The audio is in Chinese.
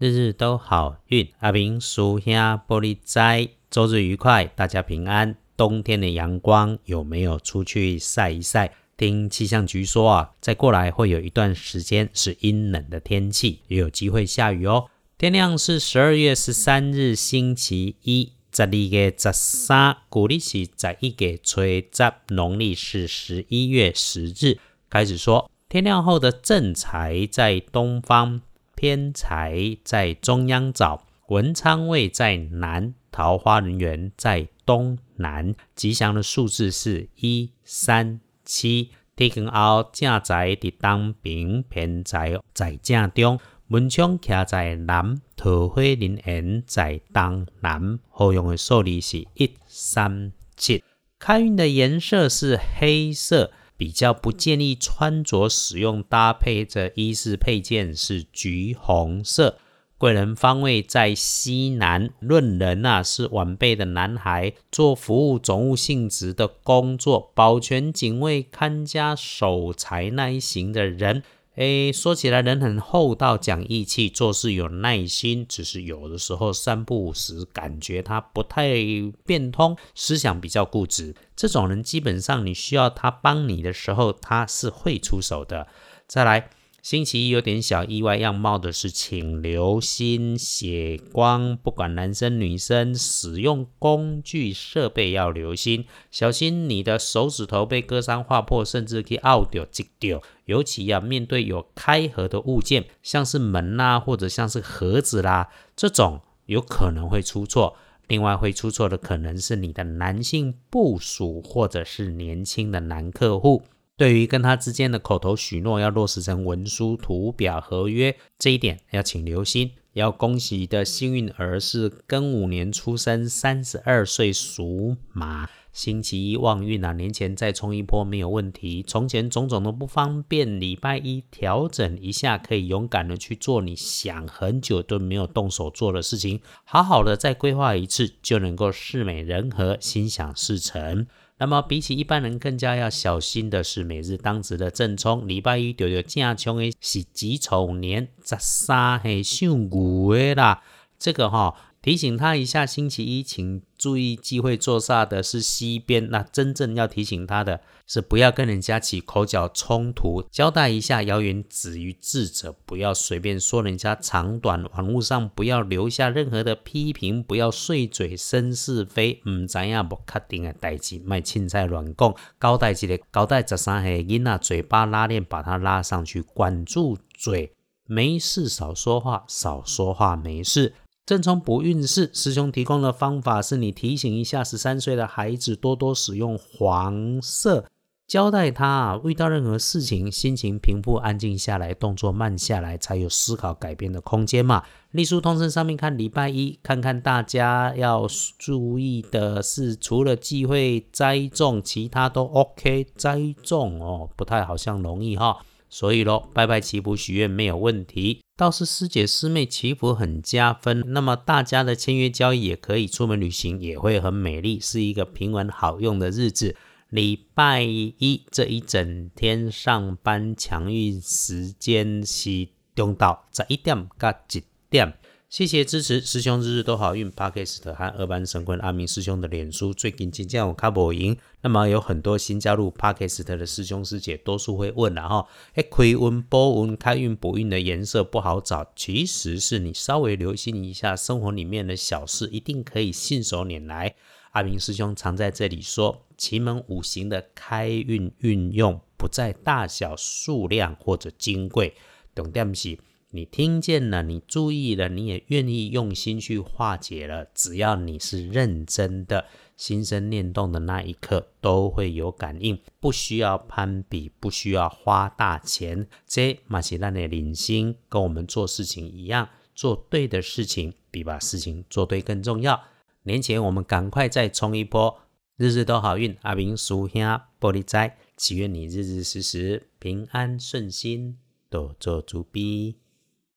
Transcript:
日日都好运，阿明叔兄玻璃斋，周日愉快，大家平安。冬天的阳光有没有出去晒一晒？听气象局说啊，再过来会有一段时间是阴冷的天气，也有机会下雨哦。天亮是十二月十三日星期一，十二月十三，古历是十一月吹十，农历是十一月十日。开始说，天亮后的正财在东方。偏财在中央找，文昌位在南，桃花人缘在东南。吉祥的数字是一三七。天光后正财伫东边，偏财在正中，文昌徛在南，桃花人缘在东南。好用的数字是一三七。开运的颜色是黑色。比较不建议穿着使用搭配着衣饰配件是橘红色。贵人方位在西南，论人啊是晚辈的男孩，做服务总务性质的工作，保全警卫看家守财那一型的人。诶，说起来人很厚道，讲义气，做事有耐心，只是有的时候三不五时，感觉他不太变通，思想比较固执。这种人基本上你需要他帮你的时候，他是会出手的。再来。星期一有点小意外样貌的是，请留心血光，不管男生女生，使用工具设备要留心，小心你的手指头被割伤划破，甚至可以拗掉、挤掉。尤其要面对有开合的物件，像是门啦，或者像是盒子啦，这种有可能会出错。另外会出错的可能是你的男性部属，或者是年轻的男客户。对于跟他之间的口头许诺要落实成文书、图表、合约这一点，要请留心。要恭喜的幸运儿是庚午年出生，三十二岁属马，星期一旺运啊，年前再冲一波没有问题。从前种种的不方便，礼拜一调整一下，可以勇敢的去做你想很久都没有动手做的事情，好好的再规划一次，就能够事美人和，心想事成。那么比起一般人更加要小心的是，每日当值的正冲，礼拜一就有正冲诶是己丑年十三黑上午诶啦，这个哈。提醒他一下，星期一请注意忌讳坐煞的是西边。那真正要提醒他的是，不要跟人家起口角冲突。交代一下，谣言止于智者，不要随便说人家长短。网络上不要留下任何的批评，不要碎嘴生是非。唔知影不确定的代志，卖青菜乱讲。交代一个，交代十三岁囡仔嘴巴拉链，把他拉上去，管住嘴，没事少说话，少说话没事。正冲不运势，师兄提供的方法是你提醒一下十三岁的孩子，多多使用黄色，交代他啊，遇到任何事情，心情平复、安静下来，动作慢下来，才有思考改变的空间嘛。隶书通身上面看礼拜一，看看大家要注意的是，除了忌讳栽种，其他都 OK。栽种哦，不太好像容易哈。所以咯，拜拜祈福许愿没有问题，倒是师姐师妹祈福很加分。那么大家的签约交易也可以，出门旅行也会很美丽，是一个平稳好用的日子。礼拜一这一整天上班强运时间是中到十一点到一点。谢谢支持，师兄日日都好运。Parkist 和二班神棍阿明师兄的脸书最近今天我卡不赢，那么有很多新加入 Parkist 的师兄师姐，多数会问了哈，哎，开运、波运、开运、补运的颜色不好找，其实是你稍微留心一下生活里面的小事，一定可以信手拈来。阿明师兄常在这里说，奇门五行的开运运用不在大小、数量或者金贵，重点是。你听见了，你注意了，你也愿意用心去化解了。只要你是认真的，心生念动的那一刻，都会有感应。不需要攀比，不需要花大钱。这马西兰的领心，跟我们做事情一样，做对的事情比把事情做对更重要。年前我们赶快再冲一波，日日都好运。阿明叔兄玻璃斋，祈愿你日日时时平安顺心，多做主逼。